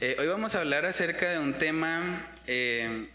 Eh, hoy vamos a hablar acerca de un tema eh,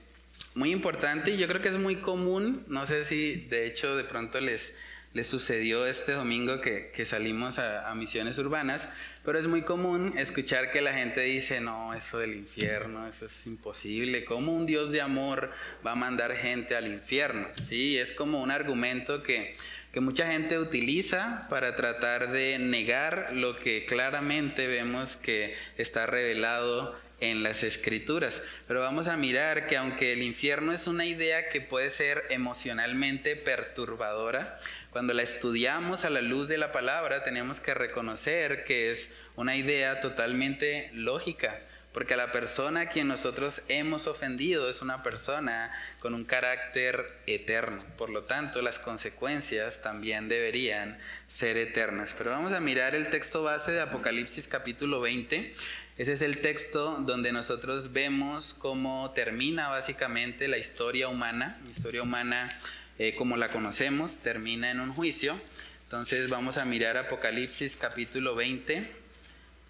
muy importante y yo creo que es muy común. No sé si de hecho de pronto les, les sucedió este domingo que, que salimos a, misiones urbanas, pero es muy común escuchar que la gente dice, no, eso del infierno, eso es imposible. ¿Cómo un Dios de amor va a mandar gente al infierno? Sí, es como un argumento que que mucha gente utiliza para tratar de negar lo que claramente vemos que está revelado en las escrituras. Pero vamos a mirar que aunque el infierno es una idea que puede ser emocionalmente perturbadora, cuando la estudiamos a la luz de la palabra tenemos que reconocer que es una idea totalmente lógica porque la persona a quien nosotros hemos ofendido es una persona con un carácter eterno. Por lo tanto, las consecuencias también deberían ser eternas. Pero vamos a mirar el texto base de Apocalipsis capítulo 20. Ese es el texto donde nosotros vemos cómo termina básicamente la historia humana. La historia humana eh, como la conocemos termina en un juicio. Entonces vamos a mirar Apocalipsis capítulo 20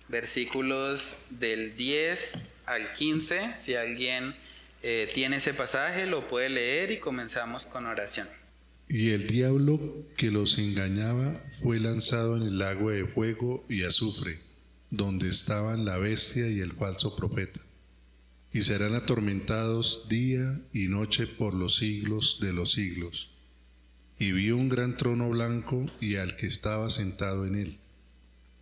versículos del 10 al 15. Si alguien eh, tiene ese pasaje, lo puede leer y comenzamos con oración. Y el diablo que los engañaba fue lanzado en el lago de fuego y azufre, donde estaban la bestia y el falso profeta. Y serán atormentados día y noche por los siglos de los siglos. Y vio un gran trono blanco y al que estaba sentado en él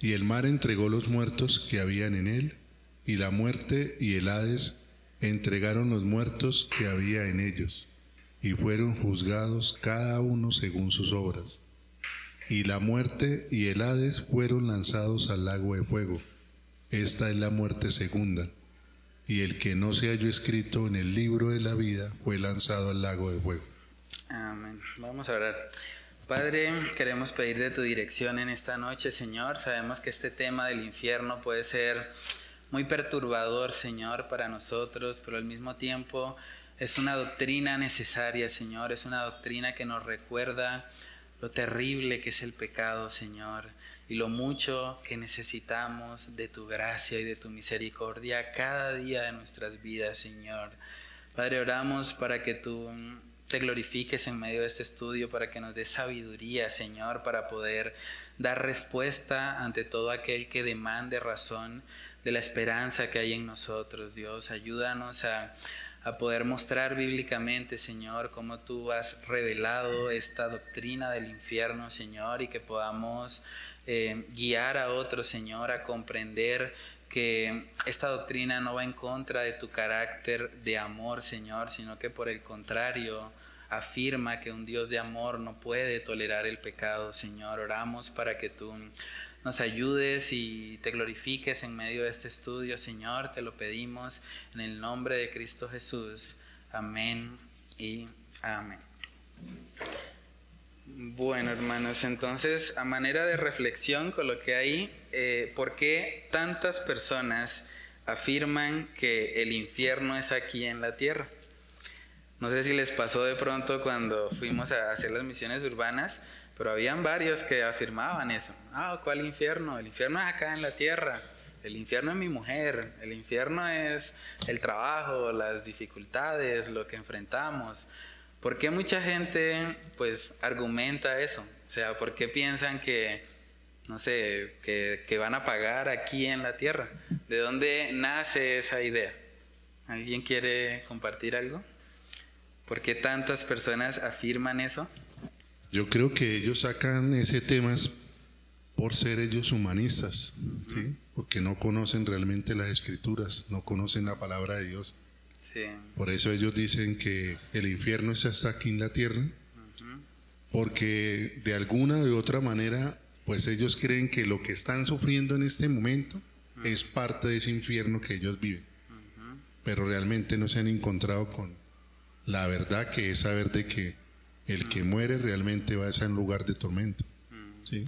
Y el mar entregó los muertos que habían en él, y la muerte y el Hades entregaron los muertos que había en ellos, y fueron juzgados cada uno según sus obras. Y la muerte y el Hades fueron lanzados al lago de fuego. Esta es la muerte segunda. Y el que no se halló escrito en el libro de la vida fue lanzado al lago de fuego. Amén. Vamos a orar. Padre, queremos pedir de tu dirección en esta noche, Señor. Sabemos que este tema del infierno puede ser muy perturbador, Señor, para nosotros, pero al mismo tiempo es una doctrina necesaria, Señor. Es una doctrina que nos recuerda lo terrible que es el pecado, Señor, y lo mucho que necesitamos de tu gracia y de tu misericordia cada día de nuestras vidas, Señor. Padre, oramos para que tú te glorifiques en medio de este estudio para que nos dé sabiduría, Señor, para poder dar respuesta ante todo aquel que demande razón de la esperanza que hay en nosotros, Dios. Ayúdanos a, poder mostrar bíblicamente, Señor, cómo tú has revelado esta doctrina del infierno, Señor, y que podamos eh, guiar a otros, Señor, a comprender que esta doctrina no va en contra de tu carácter de amor, Señor, sino que por el contrario afirma que un Dios de amor no puede tolerar el pecado, Señor. Oramos para que tú nos ayudes y te glorifiques en medio de este estudio, Señor. Te lo pedimos en el nombre de Cristo Jesús. Amén y amén. Bueno, hermanos, entonces, a manera de reflexión, coloqué ahí, eh, ¿por qué tantas personas afirman que el infierno es aquí en la tierra? No sé si les pasó de pronto cuando fuimos a hacer las misiones urbanas, pero habían varios que afirmaban eso. Ah, ¿cuál infierno? El infierno es acá en la tierra. El infierno es mi mujer. El infierno es el trabajo, las dificultades, lo que enfrentamos. ¿Por qué mucha gente pues argumenta eso? O sea, ¿por qué piensan que, no sé, que, van a pagar aquí en la tierra? ¿De dónde nace esa idea? ¿Alguien quiere compartir algo? ¿Por qué tantas personas afirman eso? Yo creo que ellos sacan ese tema por ser ellos humanistas, ¿sí? porque no conocen realmente las escrituras, no conocen la palabra de Dios. Por eso ellos dicen que el infierno está hasta aquí en la tierra, porque de alguna u otra manera, pues ellos creen que lo que están sufriendo en este momento es parte de ese infierno que ellos viven. pero realmente no se han encontrado con la verdad que es saber de que el que muere realmente va a ser un lugar de tormento. ¿sí?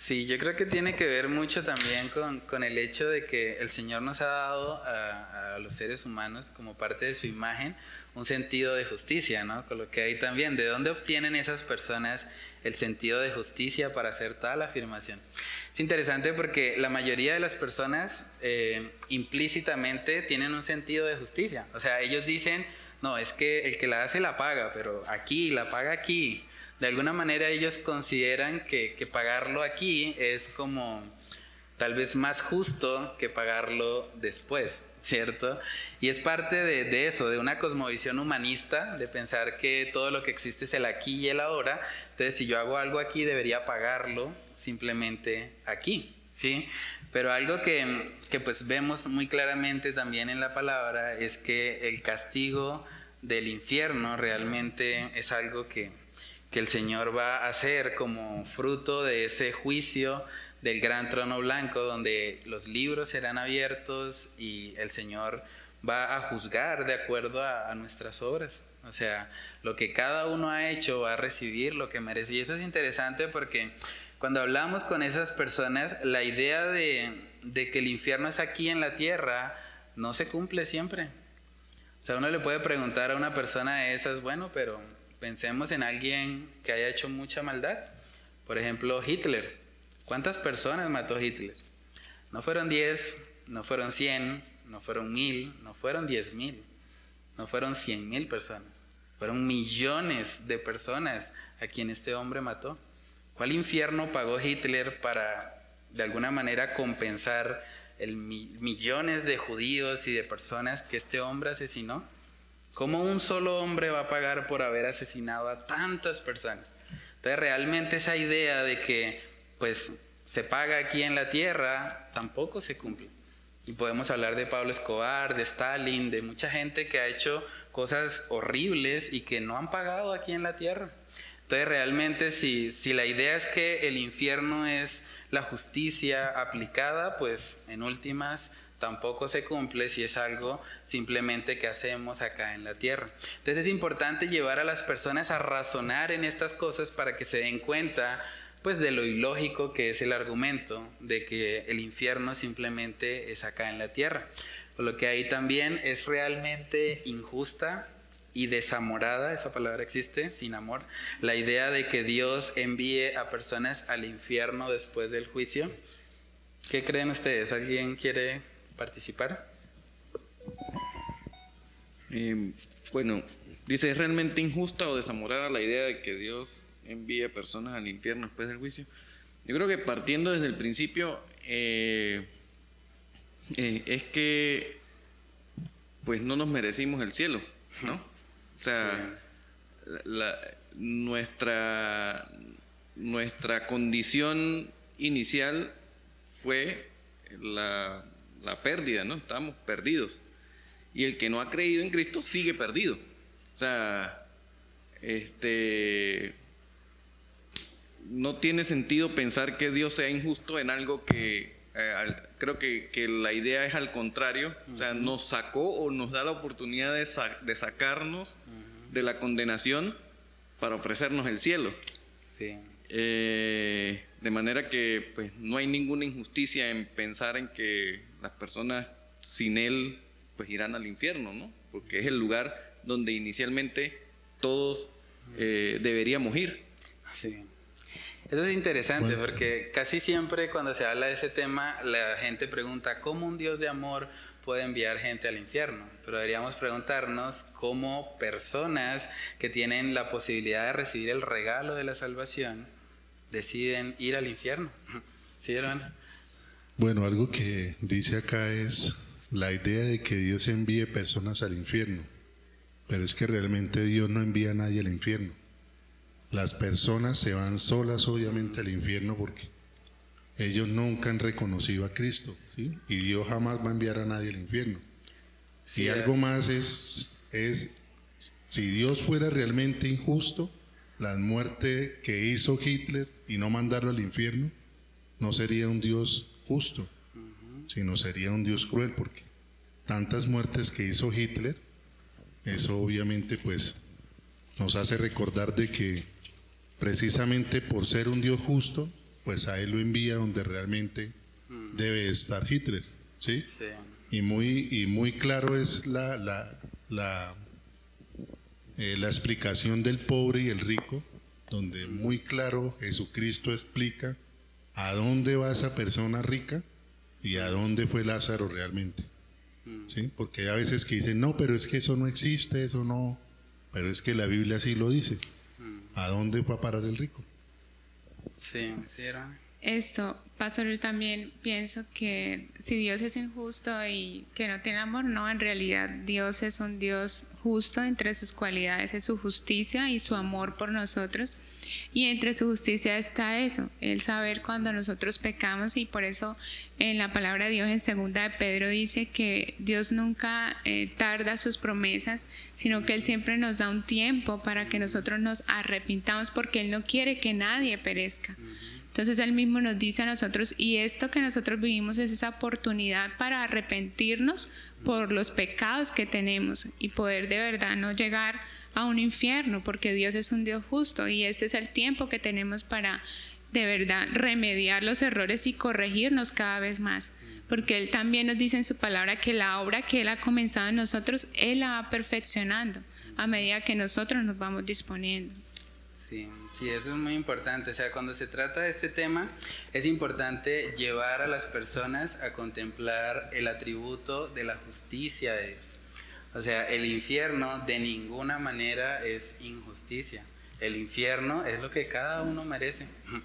Sí, yo creo que tiene que ver mucho también con, el hecho de que el Señor nos ha dado a, los seres humanos como parte de su imagen un sentido de justicia, ¿no? Con lo que hay también, ¿de dónde obtienen esas personas el sentido de justicia para hacer tal afirmación? Es interesante porque la mayoría de las personas eh, implícitamente tienen un sentido de justicia. O sea, ellos dicen, no, es que el que la hace la paga, pero aquí, la paga aquí de alguna manera ellos consideran que, pagarlo aquí es como tal vez más justo que pagarlo después, ¿cierto? Y es parte de, eso, de una cosmovisión humanista, de pensar que todo lo que existe es el aquí y el ahora. Entonces, si yo hago algo aquí, debería pagarlo simplemente aquí, ¿sí? Pero algo que, que pues vemos muy claramente también en la palabra es que el castigo del infierno realmente es algo que que el Señor va a hacer como fruto de ese juicio del gran trono blanco, donde los libros serán abiertos y el Señor va a juzgar de acuerdo a, nuestras obras. O sea, lo que cada uno ha hecho va a recibir lo que merece. Y eso es interesante porque cuando hablamos con esas personas, la idea de, de que el infierno es aquí en la tierra no se cumple siempre. O sea, uno le puede preguntar a una persona de esas, bueno, pero Pensemos en alguien que haya hecho mucha maldad. Por ejemplo, Hitler. ¿Cuántas personas mató Hitler? No fueron 10, no fueron 100, no fueron 1000, no fueron 10.000, no fueron 100.000 personas. Fueron millones de personas a quien este hombre mató. ¿Cuál infierno pagó Hitler para de alguna manera compensar el millones de judíos y de personas que este hombre asesinó? ¿Cómo un solo hombre va a pagar por haber asesinado a tantas personas? Entonces realmente esa idea de que pues se paga aquí en la tierra tampoco se cumple. Y podemos hablar de Pablo Escobar, de Stalin, de mucha gente que ha hecho cosas horribles y que no han pagado aquí en la tierra. Entonces realmente si, si la idea es que el infierno es la justicia aplicada, pues en últimas tampoco se cumple si es algo simplemente que hacemos acá en la tierra. Entonces es importante llevar a las personas a razonar en estas cosas para que se den cuenta pues de lo ilógico que es el argumento de que el infierno simplemente es acá en la tierra. Por lo que ahí también es realmente injusta y desamorada, esa palabra existe, sin amor, la idea de que Dios envíe a personas al infierno después del juicio. ¿Qué creen ustedes? ¿Alguien quiere participar? Eh, bueno, dice, ¿es realmente injusta o desamorada la idea de que Dios envíe personas al infierno después del juicio? Yo creo que partiendo desde el principio, eh, eh, es que pues no nos merecimos el cielo, ¿no? O sea, nuestra, nuestra condición inicial fue la la pérdida, ¿no? Estamos perdidos. Y el que no ha creído en Cristo sigue perdido. O sea, este no tiene sentido pensar que Dios sea injusto en algo que eh, creo que, la idea es al contrario, o sea, nos sacó o nos da la oportunidad de, de sacarnos de la condenación para ofrecernos el cielo. Sí. Eh, de manera que pues no hay ninguna injusticia en pensar en que las personas sin él pues irán al infierno, ¿no? Porque es el lugar donde inicialmente todos eh, deberíamos ir. Sí. Eso es interesante porque casi siempre cuando se habla de ese tema la gente pregunta cómo un Dios de amor puede enviar gente al infierno. Pero deberíamos preguntarnos cómo personas que tienen la posibilidad de recibir el regalo de la salvación deciden ir al infierno. ¿Sí, hermano? Bueno, algo que dice acá es la idea de que Dios envíe personas al infierno, pero es que realmente Dios no envía a nadie al infierno. Las personas se van solas obviamente al infierno porque ellos nunca han reconocido a Cristo, ¿sí? Y Dios jamás va a enviar a nadie al infierno. Si algo más es, es, si Dios fuera realmente injusto, la muerte que hizo Hitler y no mandarlo al infierno, no sería un Dios justo, sino sería un Dios cruel, porque tantas muertes que hizo Hitler, eso obviamente pues nos hace recordar de que precisamente por ser un Dios justo, pues a él lo envía donde realmente debe estar Hitler, ¿sí? Y muy y muy claro es la la, la, eh, la explicación del pobre y el rico, donde muy claro Jesucristo explica a dónde va esa persona rica y a dónde fue Lázaro realmente. ¿Sí? Porque hay a veces que dicen, no, pero es que eso no existe, eso no, pero es que la Biblia sí lo dice. ¿A dónde fue a parar el rico? Sí, sí, era. Esto, pastor, yo también pienso que si Dios es injusto y que no tiene amor, no, en realidad Dios es un Dios justo, entre sus cualidades es su justicia y su amor por nosotros. Y entre su justicia está eso, el saber cuando nosotros pecamos y por eso en la palabra de Dios en segunda de Pedro dice que Dios nunca eh, tarda sus promesas, sino que Él siempre nos da un tiempo para que nosotros nos arrepintamos porque Él no quiere que nadie perezca. Entonces Él mismo nos dice a nosotros, y esto que nosotros vivimos es esa oportunidad para arrepentirnos por los pecados que tenemos y poder de verdad no llegar a un infierno, porque Dios es un Dios justo y ese es el tiempo que tenemos para de verdad remediar los errores y corregirnos cada vez más. Porque Él también nos dice en su palabra que la obra que Él ha comenzado en nosotros, Él la va perfeccionando a medida que nosotros nos vamos disponiendo. Sí, sí, eso es muy importante. O sea, cuando se trata de este tema, es importante llevar a las personas a contemplar el atributo de la justicia de Dios. O sea, el infierno de ninguna manera es injusticia. El infierno es lo que cada uno merece.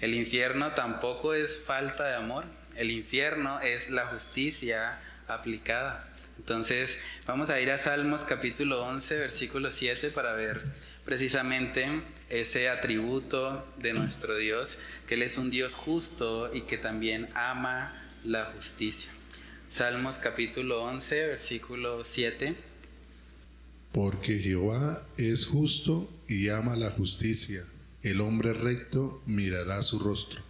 El infierno tampoco es falta de amor. El infierno es la justicia aplicada. Entonces, vamos a ir a Salmos capítulo 11, versículo 7 para ver precisamente ese atributo de nuestro Dios, que Él es un Dios justo y que también ama la justicia. Salmos capítulo 11, versículo 7. Porque Jehová es justo y ama la justicia. El hombre recto mirará su rostro.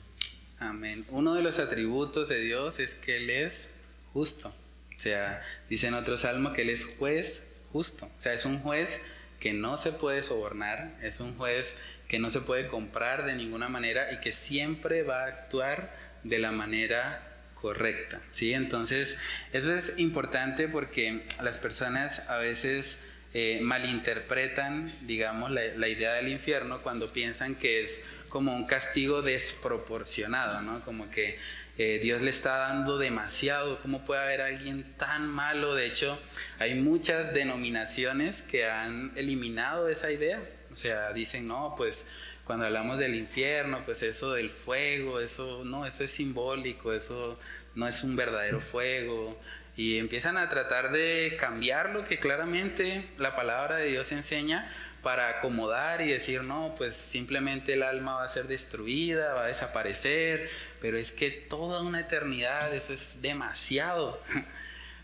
Amén. Uno de los atributos de Dios es que Él es justo. O sea, dice en otro salmo que Él es juez justo. O sea, es un juez que no se puede sobornar, es un juez que no se puede comprar de ninguna manera y que siempre va a actuar de la manera correcta, ¿sí? Entonces, eso es importante porque las personas a veces eh, malinterpretan, digamos, la, idea del infierno cuando piensan que es como un castigo desproporcionado, ¿no? Como que eh, Dios le está dando demasiado, ¿cómo puede haber alguien tan malo? De hecho, hay muchas denominaciones que han eliminado esa idea, o sea, dicen, no, pues cuando hablamos del infierno, pues eso del fuego, eso no, eso es simbólico, eso no es un verdadero fuego. Y empiezan a tratar de cambiar lo que claramente la palabra de Dios enseña para acomodar y decir, no, pues simplemente el alma va a ser destruida, va a desaparecer, pero es que toda una eternidad, eso es demasiado.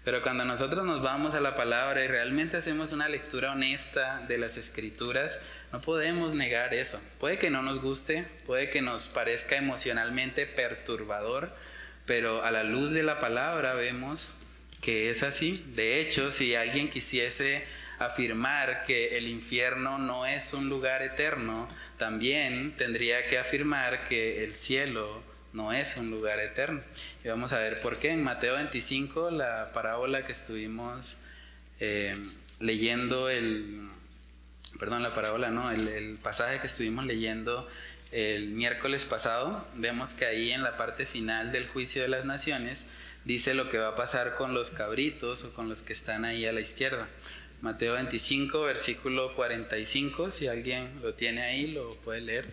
Pero cuando nosotros nos vamos a la palabra y realmente hacemos una lectura honesta de las escrituras, no podemos negar eso. Puede que no nos guste, puede que nos parezca emocionalmente perturbador, pero a la luz de la palabra vemos que es así. De hecho, si alguien quisiese afirmar que el infierno no es un lugar eterno, también tendría que afirmar que el cielo no es un lugar eterno. Y vamos a ver por qué. En Mateo 25, la parábola que estuvimos eh, leyendo el perdón, la parábola, no, el, pasaje que estuvimos leyendo el miércoles pasado, vemos que ahí en la parte final del juicio de las naciones dice lo que va a pasar con los cabritos o con los que están ahí a la izquierda. Mateo 25, versículo 45, si alguien lo tiene ahí, lo puede leer.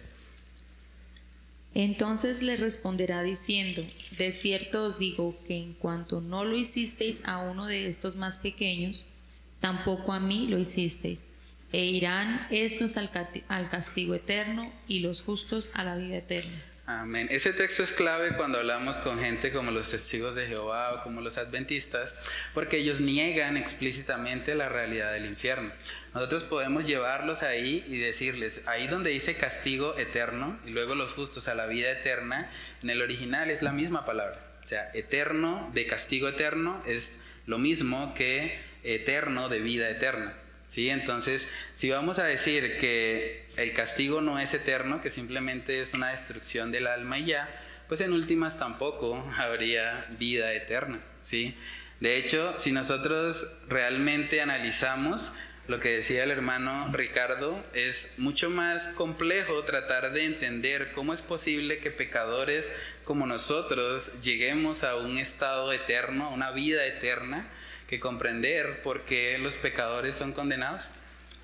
Entonces le responderá diciendo, de cierto os digo que en cuanto no lo hicisteis a uno de estos más pequeños, tampoco a mí lo hicisteis e irán estos al, castigo eterno y los justos a la vida eterna. Amén. Ese texto es clave cuando hablamos con gente como los testigos de Jehová o como los adventistas, porque ellos niegan explícitamente la realidad del infierno. Nosotros podemos llevarlos ahí y decirles, ahí donde dice castigo eterno y luego los justos a la vida eterna, en el original es la misma palabra. O sea, eterno de castigo eterno es lo mismo que eterno de vida eterna. ¿sí? Entonces, si vamos a decir que el castigo no es eterno, que simplemente es una destrucción del alma y ya, pues en últimas tampoco habría vida eterna. ¿sí? De hecho, si nosotros realmente analizamos lo que decía el hermano Ricardo, es mucho más complejo tratar de entender cómo es posible que pecadores como nosotros lleguemos a un estado eterno, a una vida eterna, que comprender por qué los pecadores son condenados.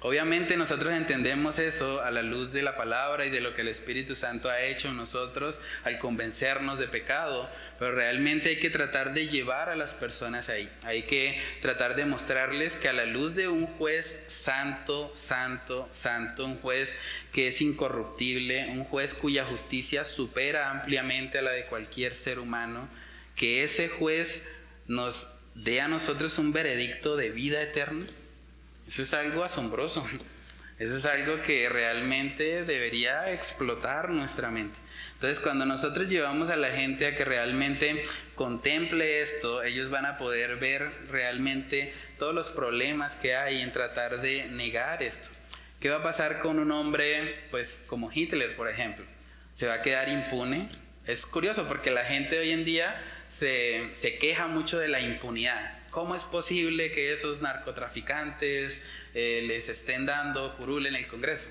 Obviamente nosotros entendemos eso a la luz de la palabra y de lo que el Espíritu Santo ha hecho en nosotros al convencernos de pecado, pero realmente hay que tratar de llevar a las personas ahí. Hay que tratar de mostrarles que a la luz de un juez santo, santo, santo, un juez que es incorruptible, un juez cuya justicia supera ampliamente a la de cualquier ser humano, que ese juez nos dé a nosotros un veredicto de vida eterna eso es algo asombroso. Eso es algo que realmente debería explotar nuestra mente. Entonces, cuando nosotros llevamos a la gente a que realmente contemple esto, ellos van a poder ver realmente todos los problemas que hay en tratar de negar esto. ¿Qué va a pasar con un hombre, pues, como Hitler, por ejemplo? ¿Se va a quedar impune? Es curioso porque la gente hoy en día se, se queja mucho de la impunidad. ¿Cómo es posible que esos narcotraficantes eh, les estén dando curul en el Congreso?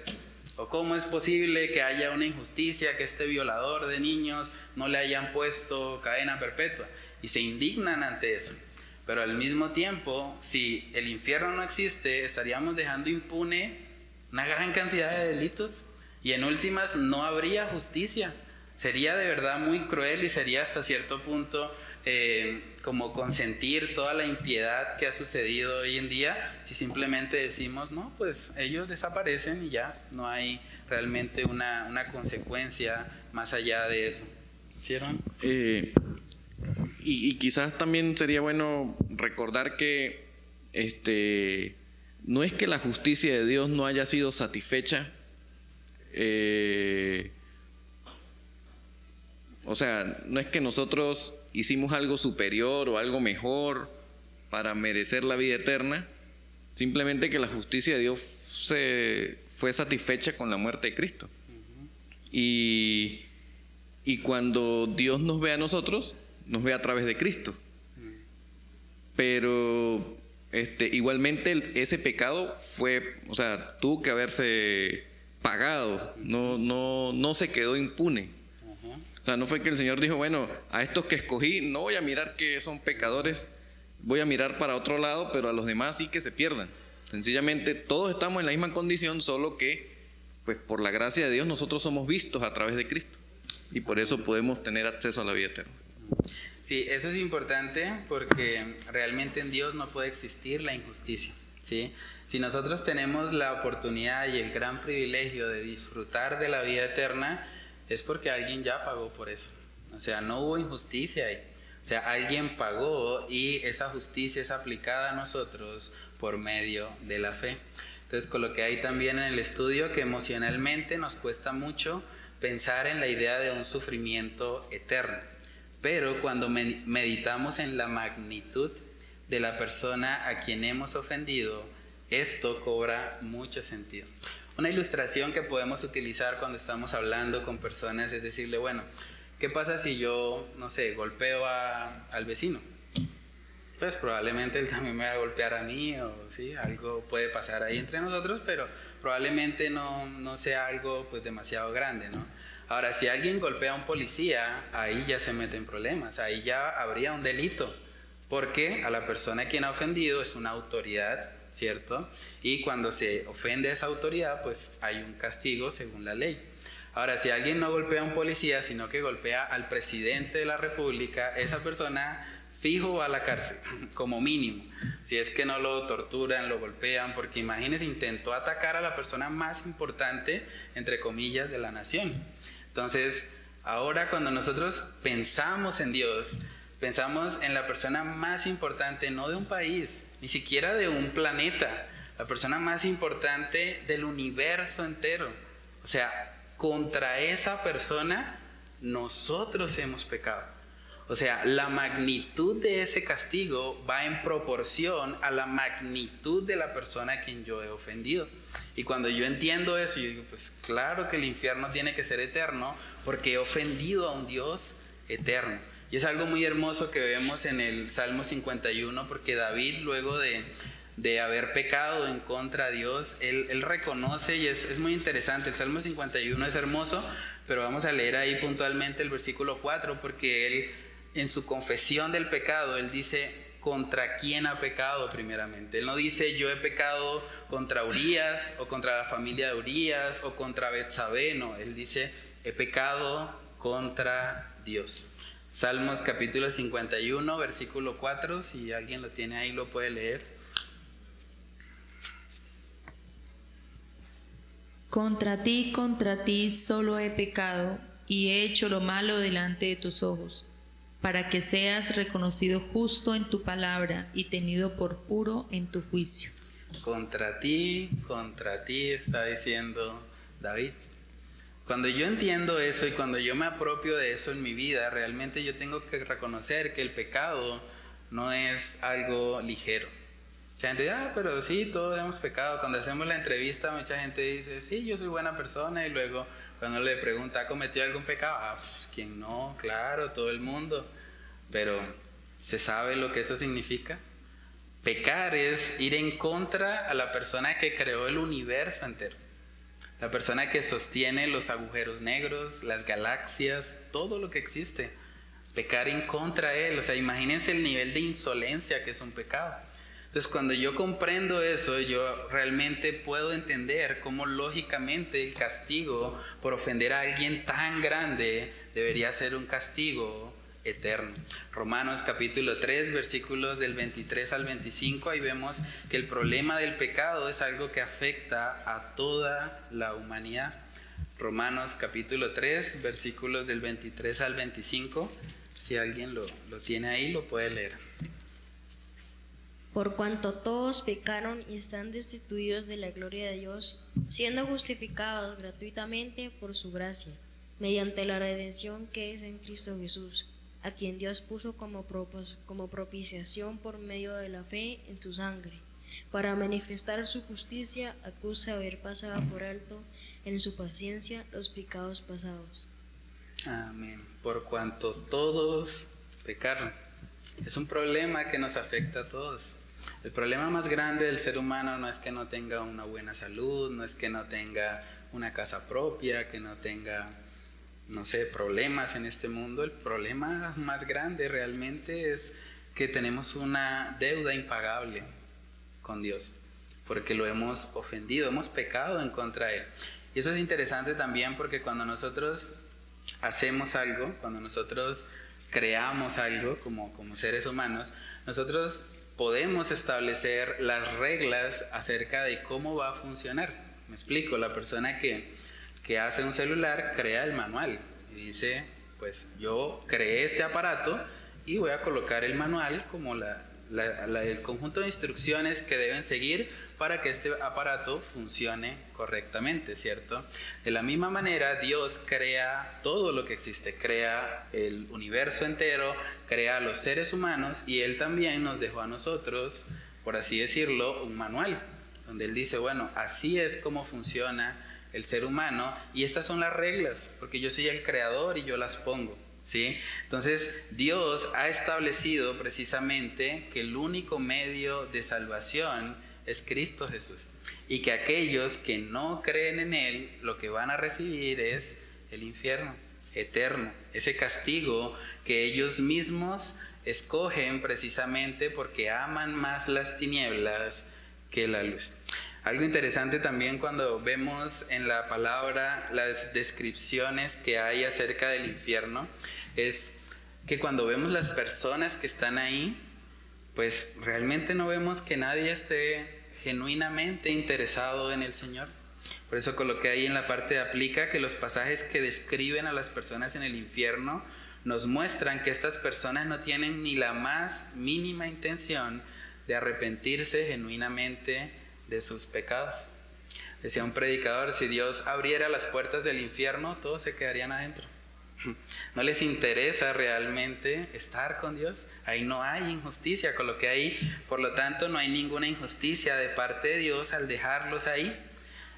¿O cómo es posible que haya una injusticia, que este violador de niños no le hayan puesto cadena perpetua? Y se indignan ante eso. Pero al mismo tiempo, si el infierno no existe, estaríamos dejando impune una gran cantidad de delitos. Y en últimas no habría justicia. Sería de verdad muy cruel y sería hasta cierto punto eh, como consentir toda la impiedad que ha sucedido hoy en día si simplemente decimos, no, pues ellos desaparecen y ya, no hay realmente una, consecuencia más allá de eso. ¿Cierto? Eh, y, quizás también sería bueno recordar que este, no es que la justicia de Dios no haya sido satisfecha, eh, o sea, no es que nosotros hicimos algo superior o algo mejor para merecer la vida eterna, simplemente que la justicia de Dios se fue satisfecha con la muerte de Cristo. y, y, cuando Dios nos ve a nosotros, nos ve a través de Cristo. Pero este, igualmente ese pecado fue, o sea, tuvo que haberse pagado, no, no, no se quedó impune. O sea, no fue que el Señor dijo, bueno, a estos que escogí no voy a mirar que son pecadores, voy a mirar para otro lado, pero a los demás sí que se pierdan. Sencillamente todos estamos en la misma condición, solo que, pues por la gracia de Dios, nosotros somos vistos a través de Cristo y por eso podemos tener acceso a la vida eterna. Sí, eso es importante porque realmente en Dios no puede existir la injusticia. ¿sí? Si nosotros tenemos la oportunidad y el gran privilegio de disfrutar de la vida eterna, es porque alguien ya pagó por eso. O sea, no hubo injusticia ahí. O sea, alguien pagó y esa justicia es aplicada a nosotros por medio de la fe. Entonces, coloqué ahí también en el estudio que emocionalmente nos cuesta mucho pensar en la idea de un sufrimiento eterno. Pero cuando meditamos en la magnitud de la persona a quien hemos ofendido, esto cobra mucho sentido. Una ilustración que podemos utilizar cuando estamos hablando con personas es decirle, bueno, ¿qué pasa si yo, no sé, golpeo al vecino? Pues probablemente él también me va a golpear a mí o sí, algo puede pasar ahí entre nosotros, pero probablemente no, no sea algo pues demasiado grande, ¿no? Ahora, si alguien golpea a un policía, ahí ya se meten problemas, ahí ya habría un delito, porque a la persona a quien ha ofendido es una autoridad ¿cierto? Y cuando se ofende a esa autoridad, pues hay un castigo según la ley. Ahora, si alguien no golpea a un policía, sino que golpea al presidente de la República, esa persona fijo va a la cárcel, como mínimo. Si es que no lo torturan, lo golpean, porque imagínense, intentó atacar a la persona más importante, entre comillas, de la nación. Entonces, ahora cuando nosotros pensamos en Dios, pensamos en la persona más importante, no de un país, ni siquiera de un planeta, la persona más importante del universo entero. O sea, contra esa persona nosotros hemos pecado. O sea, la magnitud de ese castigo va en proporción a la magnitud de la persona a quien yo he ofendido. Y cuando yo entiendo eso, yo digo, pues claro que el infierno tiene que ser eterno porque he ofendido a un Dios eterno. Y es algo muy hermoso que vemos en el Salmo 51 porque David luego de, de haber pecado en contra de Dios, él, reconoce y es, es muy interesante. El Salmo 51 es hermoso, pero vamos a leer ahí puntualmente el versículo 4 porque él en su confesión del pecado, él dice, ¿contra quién ha pecado primeramente? Él no dice, yo he pecado contra Urias o contra la familia de Urias o contra Betsabé, no, él dice, he pecado contra Dios. Salmos capítulo 51, versículo 4, si alguien lo tiene ahí lo puede leer. Contra ti, contra ti solo he pecado y he hecho lo malo delante de tus ojos para que seas reconocido justo en tu palabra y tenido por puro en tu juicio. Contra ti, contra ti está diciendo David. Cuando yo entiendo eso y cuando yo me apropio de eso en mi vida, realmente yo tengo que reconocer que el pecado no es algo ligero. Mucha gente dice, ah, pero sí, todos hemos pecado. Cuando hacemos la entrevista, mucha gente dice, sí, yo soy buena persona. Y luego, cuando le pregunta, ¿ha cometido algún pecado? Ah, pues, ¿quién no? Claro, todo el mundo. Pero, ¿se sabe lo que eso significa? Pecar es ir en contra a la persona que creó el universo entero. La persona que sostiene los agujeros negros, las galaxias, todo lo que existe. Pecar en contra de él. O sea, imagínense el nivel de insolencia que es un pecado. Entonces, cuando yo comprendo eso, yo realmente puedo entender cómo lógicamente el castigo por ofender a alguien tan grande debería ser un castigo eterno. Romanos capítulo 3, versículos del 23 al 25, ahí vemos que el problema del pecado es algo que afecta a toda la humanidad. Romanos capítulo 3, versículos del 23 al 25, si alguien lo, lo tiene ahí, lo puede leer. Por cuanto todos pecaron y están destituidos de la gloria de Dios, siendo justificados gratuitamente por su gracia, mediante la redención que es en Cristo Jesús, a quien Dios puso como, como propiciación por medio de la fe en su sangre, para manifestar su justicia a causa de haber pasado por alto en su paciencia los pecados pasados. Amén. Por cuanto todos pecaron. Es un problema que nos afecta a todos. El problema más grande del ser humano no es que no tenga una buena salud, no es que no tenga una casa propia, que no tenga, no sé, problemas en este mundo. El problema más grande realmente es que tenemos una deuda impagable con Dios, porque lo hemos ofendido, hemos pecado en contra de Él. Y eso es interesante también porque cuando nosotros hacemos algo, cuando nosotros creamos algo como, como seres humanos, nosotros podemos establecer las reglas acerca de cómo va a funcionar. Me explico, la persona que, que hace un celular crea el manual y dice, pues yo creé este aparato y voy a colocar el manual como la, el conjunto de instrucciones que deben seguir para que este aparato funcione correctamente, ¿cierto? De la misma manera, Dios crea todo lo que existe, crea el universo entero, crea los seres humanos y Él también nos dejó a nosotros, por así decirlo, un manual, donde Él dice, bueno, así es como funciona el ser humano y estas son las reglas, porque yo soy el creador y yo las pongo. ¿Sí? Entonces, Dios ha establecido precisamente que el único medio de salvación es Cristo Jesús. Y que aquellos que no creen en Él, lo que van a recibir es el infierno eterno, ese castigo que ellos mismos escogen precisamente porque aman más las tinieblas que la luz. Algo interesante también cuando vemos en la palabra las descripciones que hay acerca del infierno es que cuando vemos las personas que están ahí, pues realmente no vemos que nadie esté genuinamente interesado en el Señor. Por eso coloqué ahí en la parte de aplica que los pasajes que describen a las personas en el infierno nos muestran que estas personas no tienen ni la más mínima intención de arrepentirse genuinamente de sus pecados. Decía un predicador, si Dios abriera las puertas del infierno, todos se quedarían adentro. No les interesa realmente estar con Dios. Ahí no hay injusticia, con lo que hay, por lo tanto, no hay ninguna injusticia de parte de Dios al dejarlos ahí.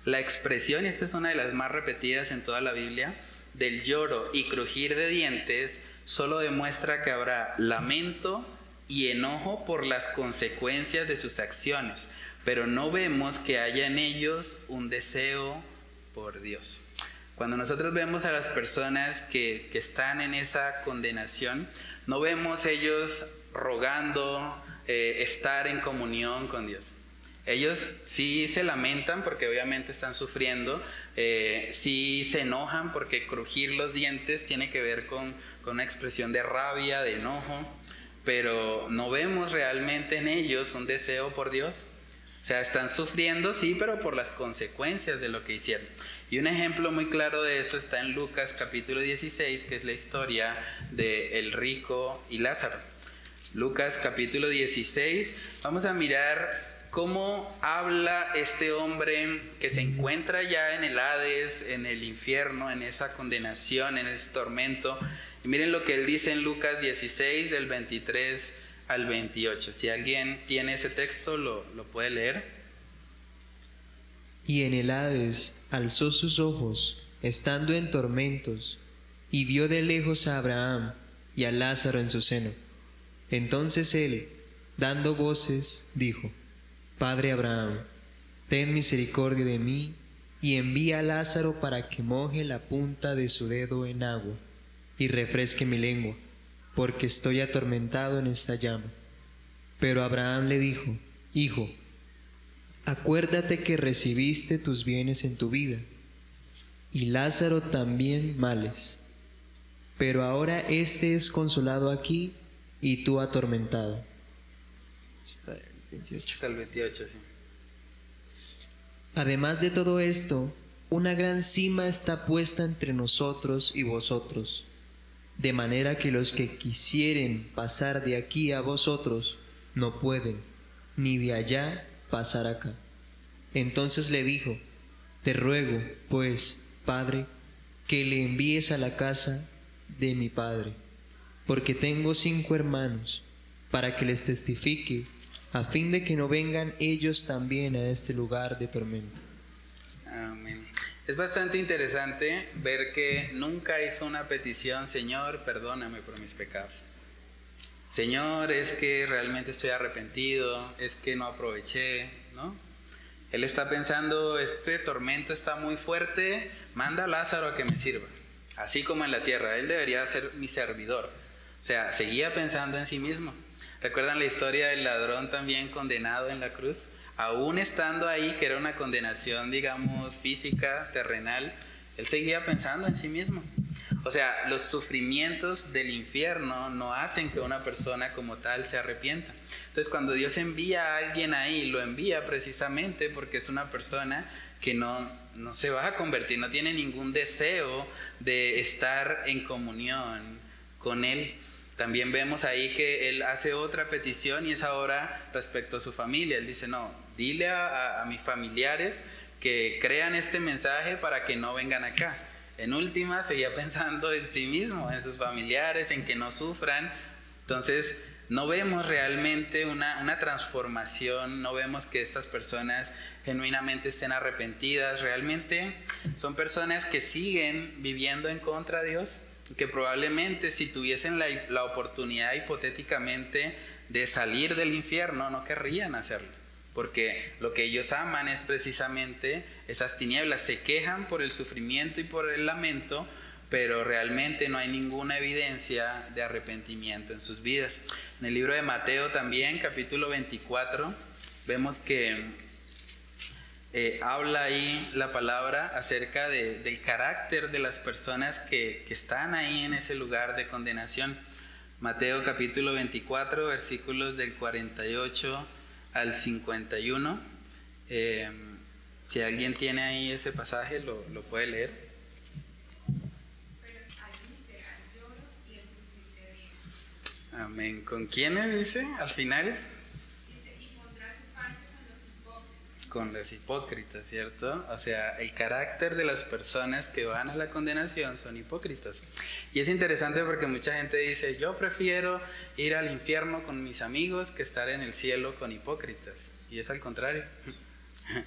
La expresión, y esta es una de las más repetidas en toda la Biblia, del lloro y crujir de dientes, solo demuestra que habrá lamento y enojo por las consecuencias de sus acciones, pero no vemos que haya en ellos un deseo por Dios. Cuando nosotros vemos a las personas que, están en esa condenación, no vemos ellos rogando eh, estar en comunión con Dios. Ellos sí se lamentan porque obviamente están sufriendo, eh, sí se enojan porque crujir los dientes tiene que ver con, con una expresión de rabia, de enojo, pero no vemos realmente en ellos un deseo por Dios. Sea, están sufriendo, sí, pero por las consecuencias de lo que hicieron. Y un ejemplo muy claro de eso está en Lucas capítulo 16, que es la historia de el rico y Lázaro. Lucas capítulo 16, vamos a mirar cómo habla este hombre que se encuentra ya en el Hades, en el infierno, en esa condenación, en ese tormento. Y miren lo que él dice en Lucas 16, del 23 al 28. Si alguien tiene ese texto, lo, lo puede leer. Y en el Hades alzó sus ojos, estando en tormentos, y vio de lejos a Abraham y a Lázaro en su seno. Entonces él, dando voces, dijo, Padre Abraham, ten misericordia de mí, y envía a Lázaro para que moje la punta de su dedo en agua, y refresque mi lengua, porque estoy atormentado en esta llama. Pero Abraham le dijo, Hijo, acuérdate que recibiste tus bienes en tu vida, y Lázaro también males, pero ahora éste es consolado aquí y tú atormentado. Está el 28. Además de todo esto, una gran cima está puesta entre nosotros y vosotros, de manera que los que quisieren pasar de aquí a vosotros no pueden, ni de allá pasar acá. Entonces le dijo, te ruego, pues, Padre, que le envíes a la casa de mi Padre, porque tengo cinco hermanos, para que les testifique, a fin de que no vengan ellos también a este lugar de tormento. Amén. Es bastante interesante ver que nunca hizo una petición, Señor, perdóname por mis pecados. Señor, es que realmente estoy arrepentido, es que no aproveché, ¿no? Él está pensando, este tormento está muy fuerte, manda a Lázaro a que me sirva, así como en la tierra, él debería ser mi servidor. O sea, seguía pensando en sí mismo. ¿Recuerdan la historia del ladrón también condenado en la cruz? Aún estando ahí, que era una condenación, digamos, física, terrenal, él seguía pensando en sí mismo. O sea, los sufrimientos del infierno no hacen que una persona como tal se arrepienta. Entonces, cuando Dios envía a alguien ahí, lo envía precisamente porque es una persona que no, no se va a convertir, no tiene ningún deseo de estar en comunión con Él. También vemos ahí que Él hace otra petición y es ahora respecto a su familia. Él dice, no, dile a mis familiares que crean este mensaje para que no vengan acá. En última, seguía pensando en sí mismo, en sus familiares, en que no sufran. Entonces, no vemos realmente una, una, transformación, no vemos que estas personas genuinamente estén arrepentidas, realmente son personas que siguen viviendo en contra de Dios, que probablemente si tuviesen la, la oportunidad hipotéticamente de salir del infierno, no querrían hacerlo porque lo que ellos aman es precisamente esas tinieblas, se quejan por el sufrimiento y por el lamento, pero realmente no hay ninguna evidencia de arrepentimiento en sus vidas. En el libro de Mateo también, capítulo 24, vemos que eh, habla ahí la palabra acerca del carácter de las personas que, que están ahí en ese lugar de condenación. Mateo capítulo 24, versículos del 48 al 51. Eh, si alguien tiene ahí ese pasaje, lo, lo puede leer. Amén. ¿Con quiénes dice al final? Con los hipócritas, ¿cierto? O sea, el carácter de las personas que van a la condenación son hipócritas. Y es interesante porque mucha gente dice, yo prefiero ir al infierno con mis amigos que estar en el cielo con hipócritas. Y es al contrario.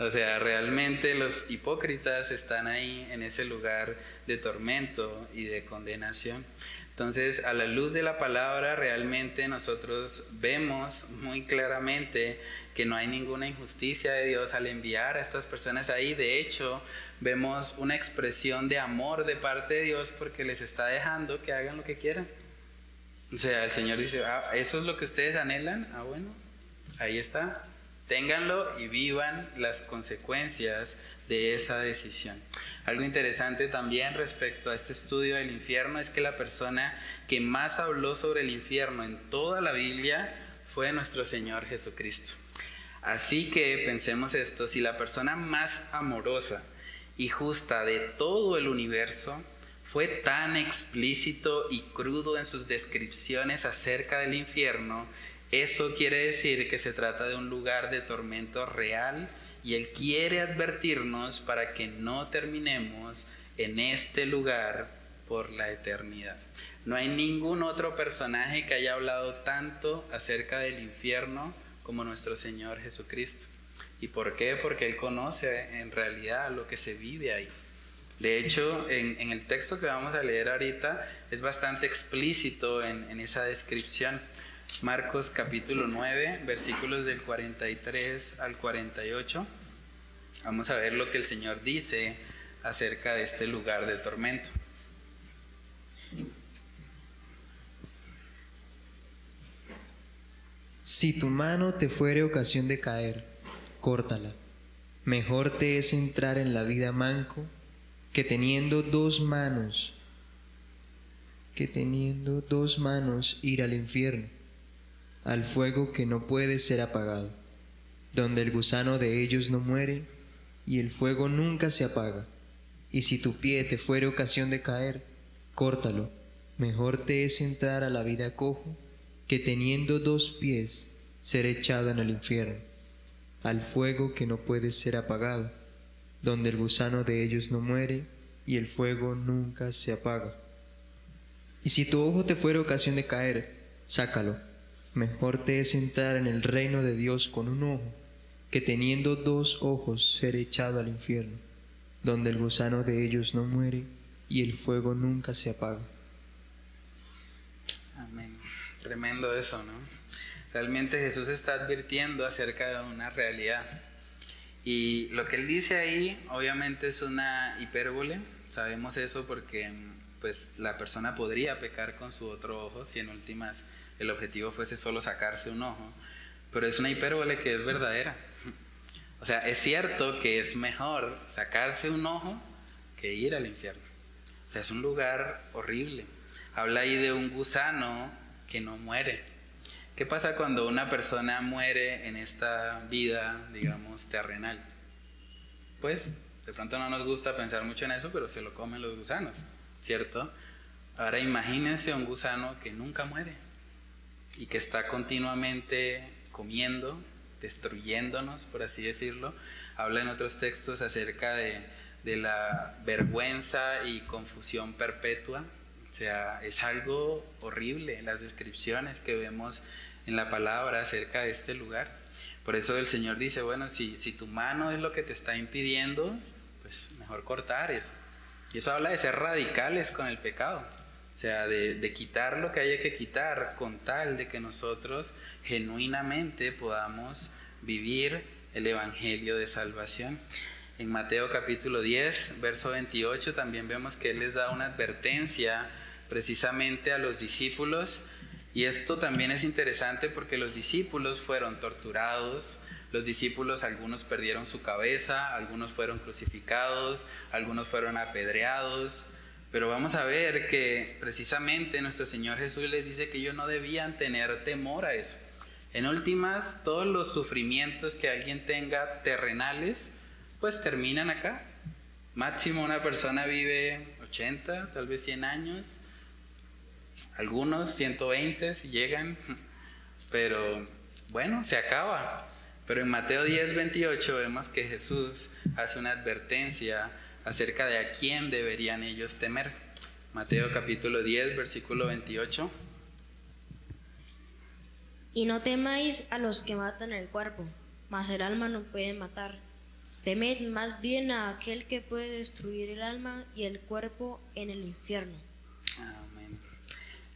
O sea, realmente los hipócritas están ahí en ese lugar de tormento y de condenación. Entonces, a la luz de la palabra, realmente nosotros vemos muy claramente que no hay ninguna injusticia de Dios al enviar a estas personas ahí. De hecho, vemos una expresión de amor de parte de Dios porque les está dejando que hagan lo que quieran. O sea, el Señor dice, ah, ¿eso es lo que ustedes anhelan? Ah, bueno, ahí está. Ténganlo y vivan las consecuencias de esa decisión. Algo interesante también respecto a este estudio del infierno es que la persona que más habló sobre el infierno en toda la Biblia fue nuestro Señor Jesucristo. Así que pensemos esto, si la persona más amorosa y justa de todo el universo fue tan explícito y crudo en sus descripciones acerca del infierno, eso quiere decir que se trata de un lugar de tormento real y Él quiere advertirnos para que no terminemos en este lugar por la eternidad. No hay ningún otro personaje que haya hablado tanto acerca del infierno como nuestro Señor Jesucristo. ¿Y por qué? Porque Él conoce en realidad lo que se vive ahí. De hecho, en, el texto que vamos a leer ahorita es bastante explícito en, en esa descripción. Marcos capítulo 9, versículos del 43 al 48. Vamos a ver lo que el Señor dice acerca de este lugar de tormento. Si tu mano te fuere ocasión de caer, córtala. Mejor te es entrar en la vida manco que teniendo dos manos, que teniendo dos manos ir al infierno al fuego que no puede ser apagado, donde el gusano de ellos no muere y el fuego nunca se apaga. Y si tu pie te fuere ocasión de caer, córtalo. Mejor te es entrar a la vida cojo que teniendo dos pies ser echado en el infierno, al fuego que no puede ser apagado, donde el gusano de ellos no muere y el fuego nunca se apaga. Y si tu ojo te fuere ocasión de caer, sácalo Mejor te es entrar en el reino de Dios con un ojo, que teniendo dos ojos ser echado al infierno, donde el gusano de ellos no muere y el fuego nunca se apaga. Tremendo eso, ¿no? Realmente Jesús está advirtiendo acerca de una realidad. Y lo que él dice ahí, obviamente es una hipérbole. Sabemos eso porque pues la persona podría pecar con su otro ojo si en últimas el objetivo fuese solo sacarse un ojo, pero es una hipérbole que es verdadera. O sea, es cierto que es mejor sacarse un ojo que ir al infierno. O sea, es un lugar horrible. Habla ahí de un gusano que no muere. ¿Qué pasa cuando una persona muere en esta vida, digamos, terrenal? Pues de pronto no nos gusta pensar mucho en eso, pero se lo comen los gusanos, ¿cierto? Ahora imagínense un gusano que nunca muere y que está continuamente comiendo, destruyéndonos, por así decirlo. Habla en otros textos acerca de, de la vergüenza y confusión perpetua. O sea, es algo horrible las descripciones que vemos en la palabra acerca de este lugar. Por eso el Señor dice, bueno, si, si tu mano es lo que te está impidiendo, pues mejor cortar eso. Y eso habla de ser radicales con el pecado. O sea, de, quitar lo que haya que quitar con tal de que nosotros genuinamente podamos vivir el Evangelio de Salvación. En Mateo capítulo 10, verso 28, también vemos que Él les da una advertencia precisamente a los discípulos. Y esto también es interesante porque los discípulos fueron torturados, los discípulos algunos perdieron su cabeza, algunos fueron crucificados, algunos fueron apedreados, pero vamos a ver que precisamente nuestro Señor Jesús les dice que ellos no debían tener temor a eso. En últimas, todos los sufrimientos que alguien tenga terrenales, pues terminan acá. Máximo una persona vive 80, tal vez 100 años, algunos 120 si llegan, pero bueno, se acaba. Pero en Mateo 10, 28 vemos que Jesús hace una advertencia acerca de a quién deberían ellos temer. Mateo capítulo 10, versículo 28. Y no temáis a los que matan el cuerpo, mas el alma no puede matar. Temed más bien a aquel que puede destruir el alma y el cuerpo en el infierno.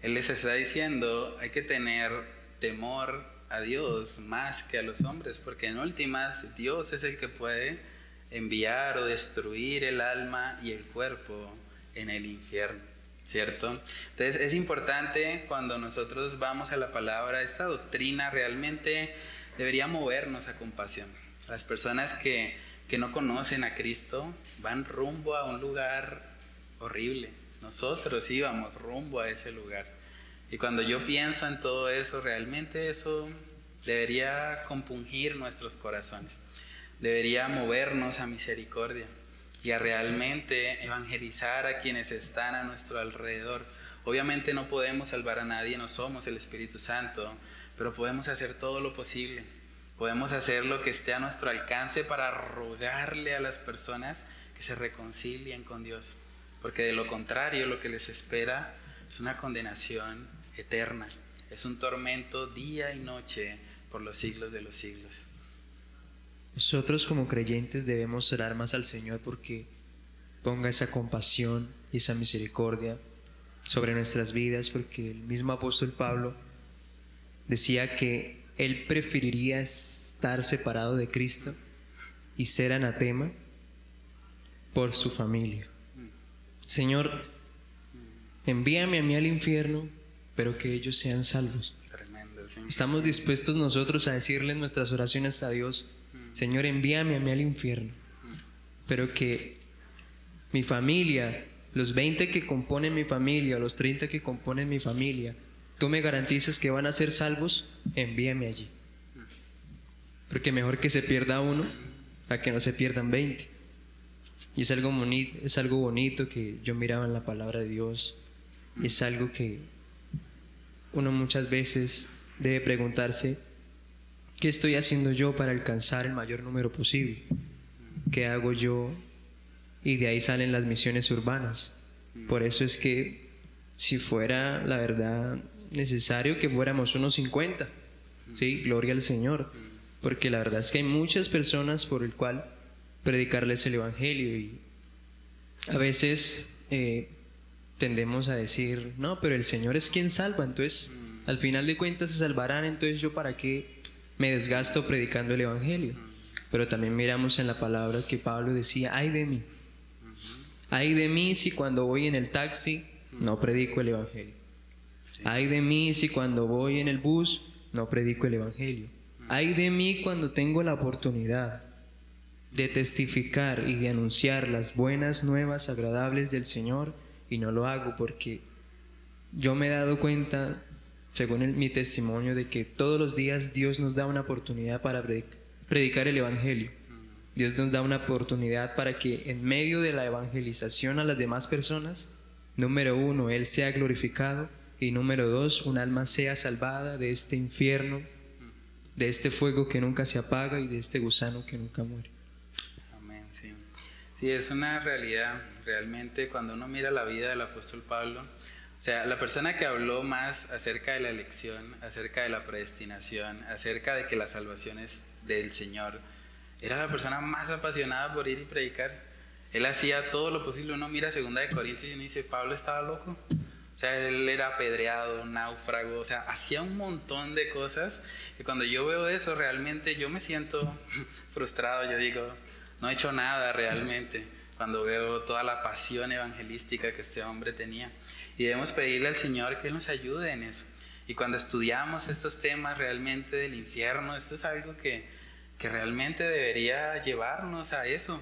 Él les está diciendo, hay que tener temor a Dios más que a los hombres, porque en últimas Dios es el que puede enviar o destruir el alma y el cuerpo en el infierno, ¿cierto? Entonces es importante cuando nosotros vamos a la palabra, esta doctrina realmente debería movernos a compasión. Las personas que que no conocen a Cristo van rumbo a un lugar horrible. Nosotros íbamos rumbo a ese lugar. Y cuando yo pienso en todo eso, realmente eso debería compungir nuestros corazones. Debería movernos a misericordia y a realmente evangelizar a quienes están a nuestro alrededor. Obviamente no podemos salvar a nadie, no somos el Espíritu Santo, pero podemos hacer todo lo posible Podemos hacer lo que esté a nuestro alcance para rogarle a las personas que se reconcilien con Dios. Porque de lo contrario lo que les espera es una condenación eterna. Es un tormento día y noche por los siglos de los siglos. Nosotros como creyentes debemos orar más al Señor porque ponga esa compasión y esa misericordia sobre nuestras vidas, porque el mismo apóstol Pablo decía que él preferiría estar separado de Cristo y ser anatema por su familia. Señor, envíame a mí al infierno, pero que ellos sean salvos. Estamos dispuestos nosotros a decirle en nuestras oraciones a Dios, Señor, envíame a mí al infierno, pero que mi familia, los 20 que componen mi familia, los 30 que componen mi familia, tú me garantizas que van a ser salvos, envíame allí. Porque mejor que se pierda uno a que no se pierdan 20. Y es algo, bonito, es algo bonito que yo miraba en la palabra de Dios. Y es algo que uno muchas veces debe preguntarse, ¿qué estoy haciendo yo para alcanzar el mayor número posible? ¿Qué hago yo? Y de ahí salen las misiones urbanas. Por eso es que si fuera la verdad necesario que fuéramos unos 50. Sí, gloria al Señor. Porque la verdad es que hay muchas personas por el cual predicarles el Evangelio y a veces eh, tendemos a decir, no, pero el Señor es quien salva, entonces al final de cuentas se salvarán, entonces yo para qué me desgasto predicando el Evangelio. Pero también miramos en la palabra que Pablo decía, ay de mí, ay de mí si cuando voy en el taxi no predico el Evangelio. Ay de mí si cuando voy en el bus no predico el Evangelio. Ay de mí cuando tengo la oportunidad de testificar y de anunciar las buenas nuevas agradables del Señor y no lo hago porque yo me he dado cuenta, según mi testimonio, de que todos los días Dios nos da una oportunidad para predicar el Evangelio. Dios nos da una oportunidad para que en medio de la evangelización a las demás personas, número uno, Él sea glorificado y número dos, un alma sea salvada de este infierno, de este fuego que nunca se apaga y de este gusano que nunca muere. Sí, es una realidad. Realmente cuando uno mira la vida del apóstol Pablo, o sea, la persona que habló más acerca de la elección, acerca de la predestinación, acerca de que la salvación es del Señor, era la persona más apasionada por ir y predicar. Él hacía todo lo posible. Uno mira segunda de Corintios y uno dice, Pablo estaba loco. O sea, él era apedreado, náufrago, o sea, hacía un montón de cosas. Y cuando yo veo eso, realmente yo me siento frustrado. Yo digo, no he hecho nada realmente. Cuando veo toda la pasión evangelística que este hombre tenía. Y debemos pedirle al Señor que nos ayude en eso. Y cuando estudiamos estos temas realmente del infierno, esto es algo que, que realmente debería llevarnos a eso,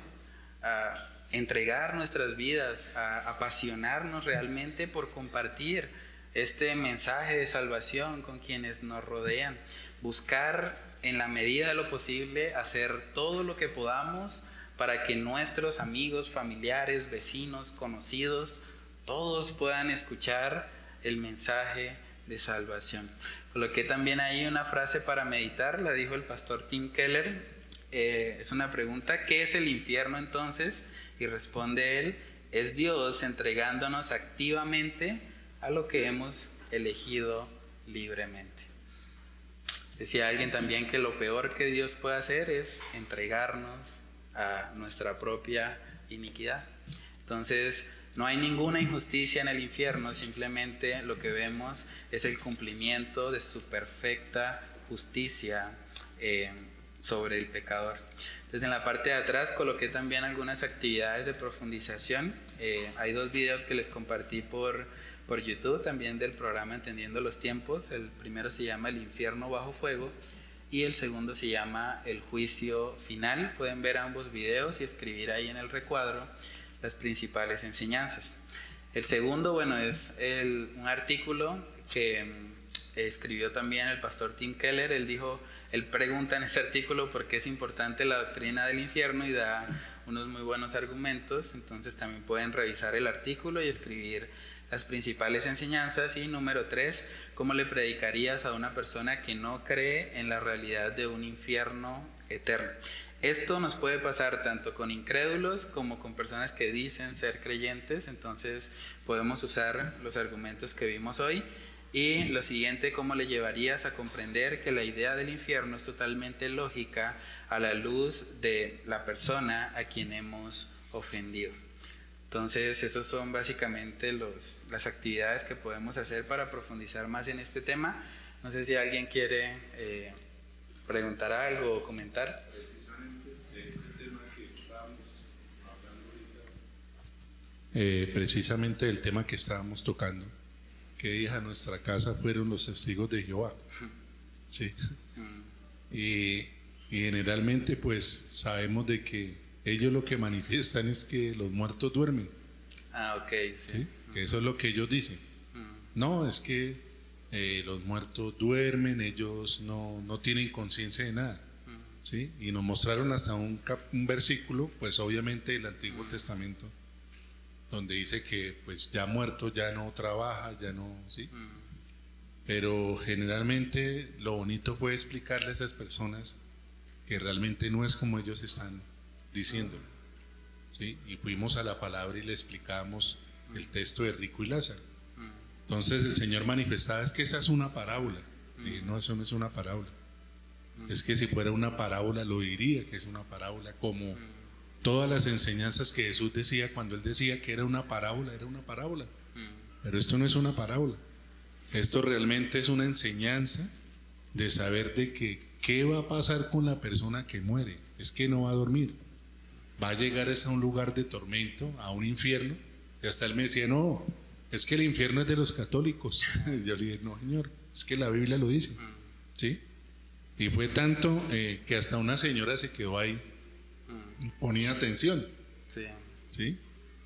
a entregar nuestras vidas, a apasionarnos realmente por compartir este mensaje de salvación con quienes nos rodean, buscar en la medida de lo posible hacer todo lo que podamos para que nuestros amigos, familiares, vecinos, conocidos, todos puedan escuchar el mensaje de salvación. Coloqué también ahí una frase para meditar, la dijo el pastor Tim Keller. Eh, es una pregunta, ¿qué es el infierno entonces? Y responde él, es Dios entregándonos activamente a lo que hemos elegido libremente. Decía alguien también que lo peor que Dios puede hacer es entregarnos a nuestra propia iniquidad. Entonces, no hay ninguna injusticia en el infierno, simplemente lo que vemos es el cumplimiento de su perfecta justicia eh, sobre el pecador. Entonces, en la parte de atrás coloqué también algunas actividades de profundización. Eh, hay dos videos que les compartí por por YouTube también del programa Entendiendo los Tiempos. El primero se llama El infierno bajo fuego y el segundo se llama El juicio final. Pueden ver ambos videos y escribir ahí en el recuadro las principales enseñanzas. El segundo, bueno, es un artículo que mm, escribió también el pastor Tim Keller. Él dijo, él pregunta en ese artículo por qué es importante la doctrina del infierno y da unos muy buenos argumentos. Entonces también pueden revisar el artículo y escribir las principales enseñanzas y número tres, cómo le predicarías a una persona que no cree en la realidad de un infierno eterno. Esto nos puede pasar tanto con incrédulos como con personas que dicen ser creyentes, entonces podemos usar los argumentos que vimos hoy. Y lo siguiente, cómo le llevarías a comprender que la idea del infierno es totalmente lógica a la luz de la persona a quien hemos ofendido. Entonces, esos son básicamente los, las actividades que podemos hacer para profundizar más en este tema. No sé si alguien quiere eh, preguntar algo o comentar. Eh, precisamente el tema que estábamos tocando, que a nuestra casa fueron los testigos de Jehová. Sí. Mm. Y, y generalmente pues sabemos de que ellos lo que manifiestan es que los muertos duermen. Ah, ok, sí. Que eso es lo que ellos dicen. Mm. No, es que eh, los muertos duermen, ellos no, no tienen conciencia de nada. Mm. ¿sí? Y nos mostraron hasta un, un versículo, pues obviamente el Antiguo mm. Testamento, donde dice que pues ya muerto ya no trabaja, ya no, ¿sí? Pero generalmente lo bonito fue explicarle a esas personas que realmente no es como ellos están diciendo. ¿sí? Y fuimos a la palabra y le explicamos el texto de Rico y Lázaro. Entonces el Señor manifestaba, es que esa es una parábola. Y no, eso no es una parábola. Es que si fuera una parábola lo diría que es una parábola, como todas las enseñanzas que Jesús decía cuando él decía que era una parábola, era una parábola. Pero esto no es una parábola. Esto realmente es una enseñanza de saber de que qué va a pasar con la persona que muere. Es que no va a dormir va a llegar a un lugar de tormento, a un infierno. Y hasta él me decía, no, es que el infierno es de los católicos. Yo le dije, no, señor, es que la Biblia lo dice. ¿Sí? Y fue tanto eh, que hasta una señora se quedó ahí y ponía atención. Sí. ¿Sí?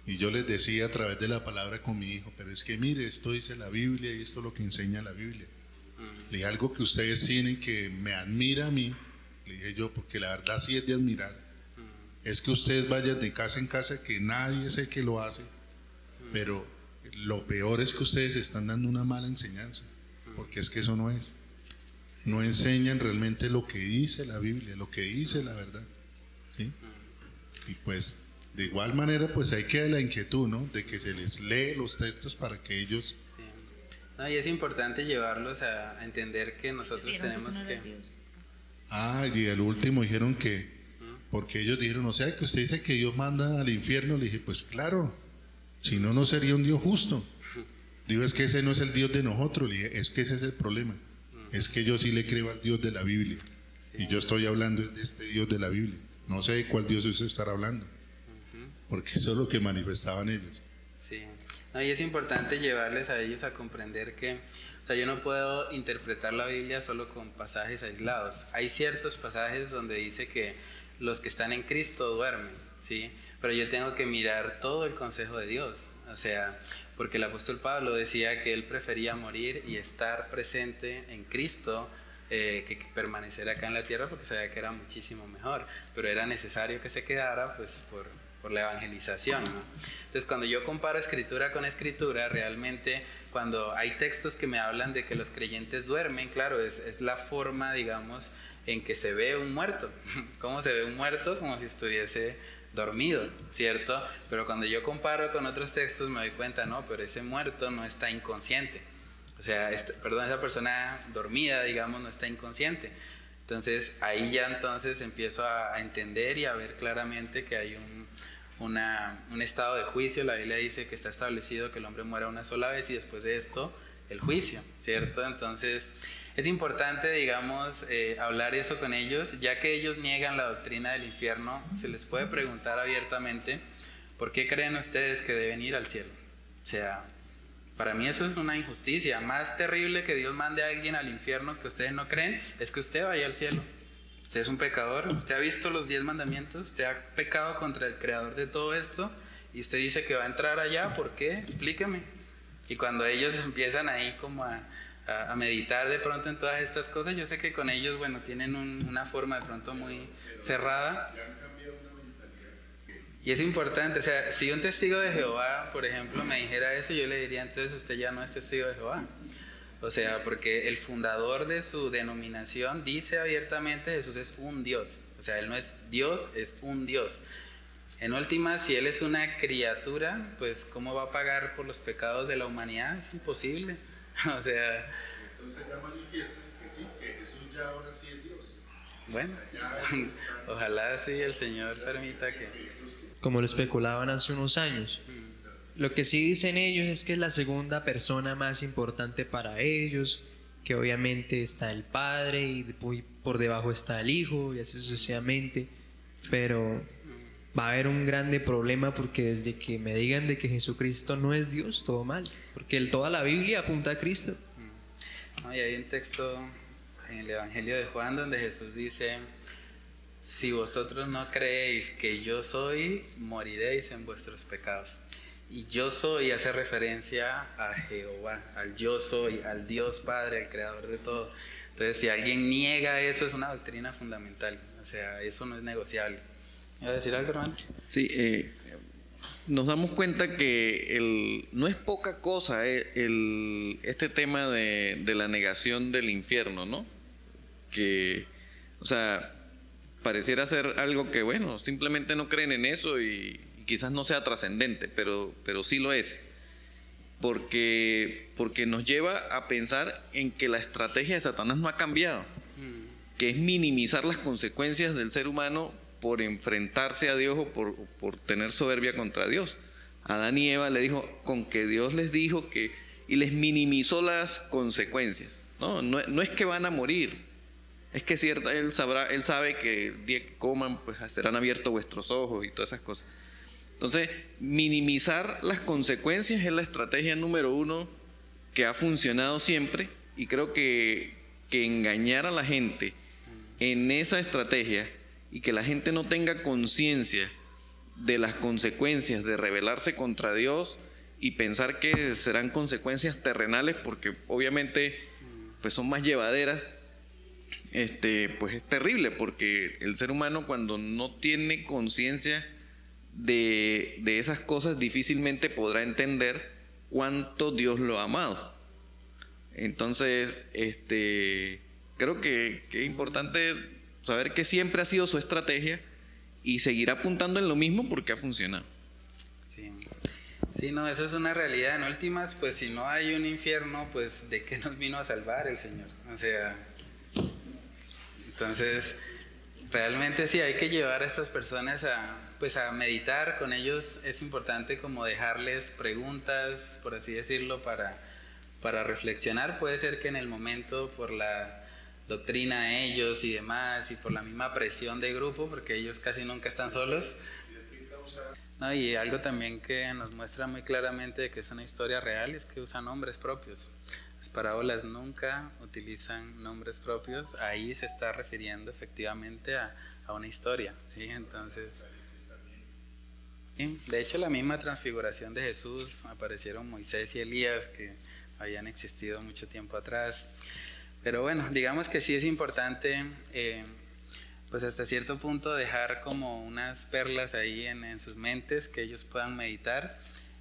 Y yo les decía a través de la palabra con mi hijo, pero es que mire, esto dice la Biblia y esto es lo que enseña la Biblia. Le dije algo que ustedes tienen que me admira a mí, le dije yo, porque la verdad sí es de admirar es que ustedes vayan de casa en casa, que nadie sé que lo hace, pero lo peor es que ustedes están dando una mala enseñanza, porque es que eso no es. No enseñan realmente lo que dice la Biblia, lo que dice la verdad. ¿sí? Y pues de igual manera pues hay que la inquietud, ¿no? De que se les lee los textos para que ellos... No, y es importante llevarlos a, entender que nosotros tenemos que... Ah, y al último dijeron que porque ellos dijeron, o sea, que usted dice que Dios manda al infierno. Le dije, pues claro, si no, no sería un Dios justo. Digo, es que ese no es el Dios de nosotros. Le dije, es que ese es el problema. Es que yo sí le creo al Dios de la Biblia. Y yo estoy hablando de este Dios de la Biblia. No sé de cuál Dios usted estará hablando. Porque eso es lo que manifestaban ellos. Sí. y es importante llevarles a ellos a comprender que, o sea, yo no puedo interpretar la Biblia solo con pasajes aislados. Hay ciertos pasajes donde dice que los que están en Cristo duermen, ¿sí? Pero yo tengo que mirar todo el consejo de Dios, o sea, porque el apóstol Pablo decía que él prefería morir y estar presente en Cristo eh, que permanecer acá en la tierra porque sabía que era muchísimo mejor, pero era necesario que se quedara pues por, por la evangelización. Entonces, cuando yo comparo escritura con escritura, realmente cuando hay textos que me hablan de que los creyentes duermen, claro, es, es la forma, digamos, en que se ve un muerto. ¿Cómo se ve un muerto? Como si estuviese dormido, ¿cierto? Pero cuando yo comparo con otros textos me doy cuenta, no, pero ese muerto no está inconsciente. O sea, este, perdón, esa persona dormida, digamos, no está inconsciente. Entonces ahí ya entonces empiezo a, entender y a ver claramente que hay un, un estado de juicio. La Biblia dice que está establecido que el hombre muera una sola vez y después de esto el juicio, ¿cierto? Entonces es importante, digamos, eh, hablar eso con ellos, ya que ellos niegan la doctrina del infierno, se les puede preguntar abiertamente, ¿por qué creen ustedes que deben ir al cielo? O sea, para mí eso es una injusticia. Más terrible que Dios mande a alguien al infierno que ustedes no creen, es que usted vaya al cielo. Usted es un pecador, usted ha visto los diez mandamientos, usted ha pecado contra el creador de todo esto y usted dice que va a entrar allá, ¿por qué? Explíqueme. Y cuando ellos empiezan ahí como a, a, meditar de pronto en todas estas cosas. Yo sé que con ellos, bueno, tienen una forma de pronto muy cerrada. Y es importante, o sea, si un testigo de Jehová, por ejemplo, me dijera eso, yo le diría, entonces usted ya no es testigo de Jehová. O sea, porque el fundador de su denominación dice abiertamente Jesús es un Dios. O sea, Él no es Dios, es un Dios. En última, si Él es una criatura, pues ¿cómo va a pagar por los pecados de la humanidad? Es imposible. o sea... Entonces ya manifiesta que sí, que Jesús ya ahora sí es Dios. Bueno, ojalá sí el Señor permita que... Como lo especulaban hace unos años. Lo que sí dicen ellos es que es la segunda persona más importante para ellos, que obviamente está el Padre y por debajo está el Hijo y así sucesivamente, pero va a haber un grande problema porque desde que me digan de que Jesucristo no es Dios, todo mal, porque toda la Biblia apunta a Cristo. y hay un texto en el Evangelio de Juan donde Jesús dice, si vosotros no creéis que yo soy, moriréis en vuestros pecados. Y yo soy hace referencia a Jehová, al yo soy, al Dios Padre, al Creador de todo. Entonces, si alguien niega eso, es una doctrina fundamental. O sea, eso no es negociable a decir algo, hermano? Sí, eh, nos damos cuenta que el, no es poca cosa eh, el, este tema de, la negación del infierno, ¿no? Que, o sea, pareciera ser algo que, bueno, simplemente no creen en eso y, quizás no sea trascendente, pero, pero sí lo es. Porque, porque nos lleva a pensar en que la estrategia de Satanás no ha cambiado, mm. que es minimizar las consecuencias del ser humano por enfrentarse a Dios o por, tener soberbia contra Dios. Adán y Eva le dijo, con que Dios les dijo que, y les minimizó las consecuencias. No, no, es que van a morir, es que cierto, él, sabrá, él sabe que el día que coman, pues serán abiertos vuestros ojos y todas esas cosas. Entonces, minimizar las consecuencias es la estrategia número uno que ha funcionado siempre y creo que, que engañar a la gente en esa estrategia y que la gente no tenga conciencia de las consecuencias de rebelarse contra Dios y pensar que serán consecuencias terrenales porque obviamente pues son más llevaderas este pues es terrible porque el ser humano cuando no tiene conciencia de, de, esas cosas difícilmente podrá entender cuánto Dios lo ha amado. Entonces este creo que, que es importante saber que siempre ha sido su estrategia y seguir apuntando en lo mismo porque ha funcionado. Sí. sí, no, eso es una realidad. En últimas, pues si no hay un infierno, pues ¿de qué nos vino a salvar el Señor? O sea, entonces, realmente sí hay que llevar a estas personas a, pues a meditar con ellos. Es importante como dejarles preguntas, por así decirlo, para, para reflexionar. Puede ser que en el momento, por la doctrina a ellos y demás, y por la misma presión de grupo, porque ellos casi nunca están solos. No, y algo también que nos muestra muy claramente que es una historia real es que usan nombres propios. Las parábolas nunca utilizan nombres propios, ahí se está refiriendo efectivamente a, a una historia, ¿sí? Entonces, de hecho la misma transfiguración de Jesús, aparecieron Moisés y Elías que habían existido mucho tiempo atrás. Pero bueno, digamos que sí es importante eh, pues hasta cierto punto dejar como unas perlas ahí en, sus mentes que ellos puedan meditar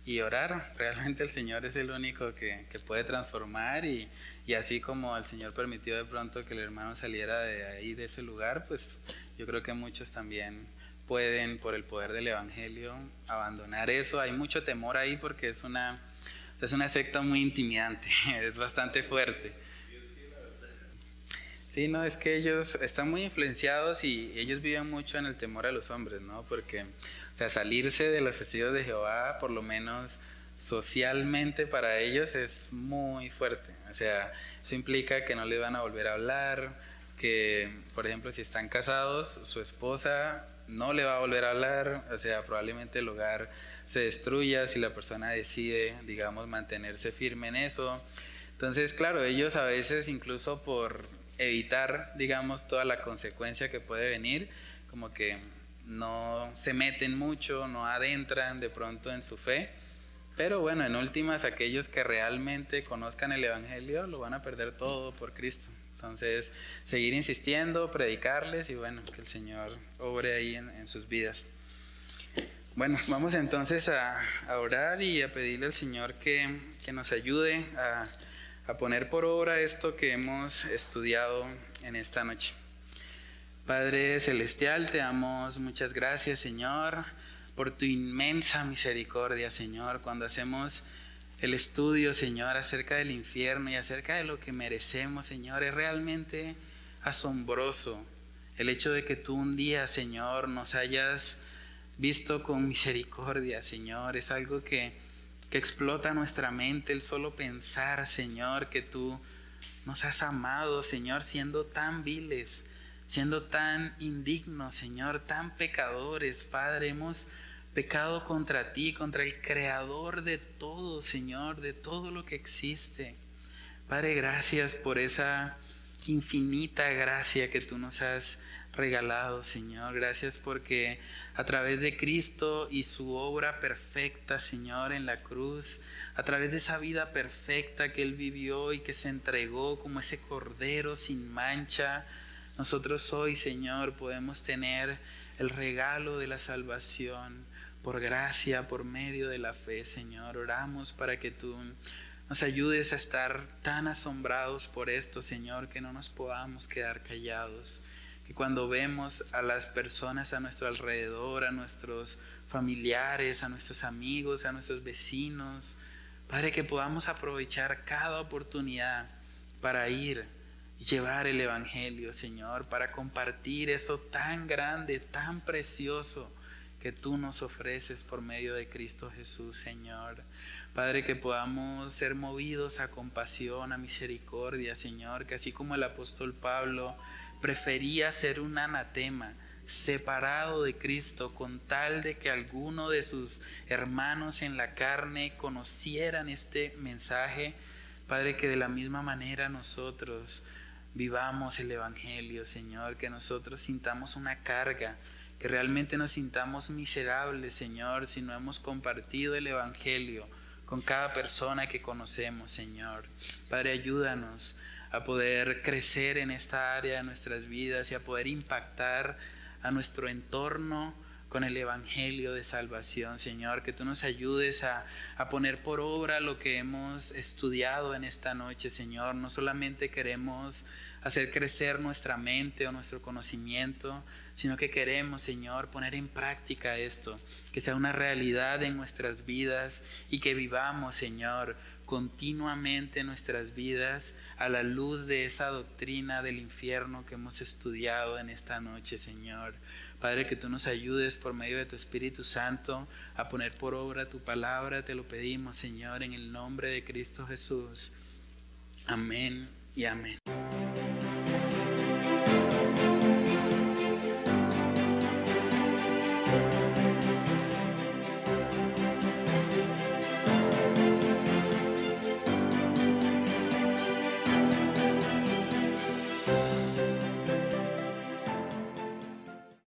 y orar. Realmente el Señor es el único que, puede transformar y, y, así como el Señor permitió de pronto que el hermano saliera de ahí, de ese lugar, pues yo creo que muchos también pueden, por el poder del Evangelio, abandonar eso. Hay mucho temor ahí porque es una, es una secta muy intimidante, es bastante fuerte. Sí, no, es que ellos están muy influenciados y ellos viven mucho en el temor a los hombres, ¿no? Porque, o sea, salirse de los testigos de Jehová, por lo menos socialmente para ellos, es muy fuerte. O sea, eso implica que no le van a volver a hablar, que, por ejemplo, si están casados, su esposa no le va a volver a hablar, o sea, probablemente el hogar se destruya si la persona decide, digamos, mantenerse firme en eso. Entonces, claro, ellos a veces incluso por evitar, digamos, toda la consecuencia que puede venir, como que no se meten mucho, no adentran de pronto en su fe. Pero bueno, en últimas, aquellos que realmente conozcan el Evangelio lo van a perder todo por Cristo. Entonces, seguir insistiendo, predicarles y bueno, que el Señor obre ahí en, sus vidas. Bueno, vamos entonces a, orar y a pedirle al Señor que, que nos ayude a a poner por obra esto que hemos estudiado en esta noche. Padre Celestial, te damos muchas gracias, Señor, por tu inmensa misericordia, Señor, cuando hacemos el estudio, Señor, acerca del infierno y acerca de lo que merecemos, Señor, es realmente asombroso el hecho de que tú un día, Señor, nos hayas visto con misericordia, Señor, es algo que que explota nuestra mente el solo pensar, Señor, que tú nos has amado, Señor, siendo tan viles, siendo tan indignos, Señor, tan pecadores, Padre, hemos pecado contra ti, contra el Creador de todo, Señor, de todo lo que existe. Padre, gracias por esa infinita gracia que tú nos has regalado, Señor. Gracias porque a través de Cristo y su obra perfecta, Señor, en la cruz, a través de esa vida perfecta que Él vivió y que se entregó como ese cordero sin mancha, nosotros hoy, Señor, podemos tener el regalo de la salvación por gracia, por medio de la fe, Señor. Oramos para que tú nos ayudes a estar tan asombrados por esto, Señor, que no nos podamos quedar callados y cuando vemos a las personas a nuestro alrededor, a nuestros familiares, a nuestros amigos, a nuestros vecinos, Padre, que podamos aprovechar cada oportunidad para ir y llevar el Evangelio, Señor, para compartir eso tan grande, tan precioso que tú nos ofreces por medio de Cristo Jesús, Señor. Padre, que podamos ser movidos a compasión, a misericordia, Señor, que así como el apóstol Pablo prefería ser un anatema, separado de Cristo, con tal de que alguno de sus hermanos en la carne conocieran este mensaje. Padre, que de la misma manera nosotros vivamos el Evangelio, Señor, que nosotros sintamos una carga, que realmente nos sintamos miserables, Señor, si no hemos compartido el Evangelio con cada persona que conocemos, Señor. Padre, ayúdanos a poder crecer en esta área de nuestras vidas y a poder impactar a nuestro entorno con el Evangelio de salvación, Señor, que tú nos ayudes a, a, poner por obra lo que hemos estudiado en esta noche, Señor. No solamente queremos hacer crecer nuestra mente o nuestro conocimiento, sino que queremos, Señor, poner en práctica esto, que sea una realidad en nuestras vidas y que vivamos, Señor, continuamente nuestras vidas a la luz de esa doctrina del infierno que hemos estudiado en esta noche, Señor. Padre, que tú nos ayudes por medio de tu Espíritu Santo a poner por obra tu palabra, te lo pedimos, Señor, en el nombre de Cristo Jesús. Amén y amén.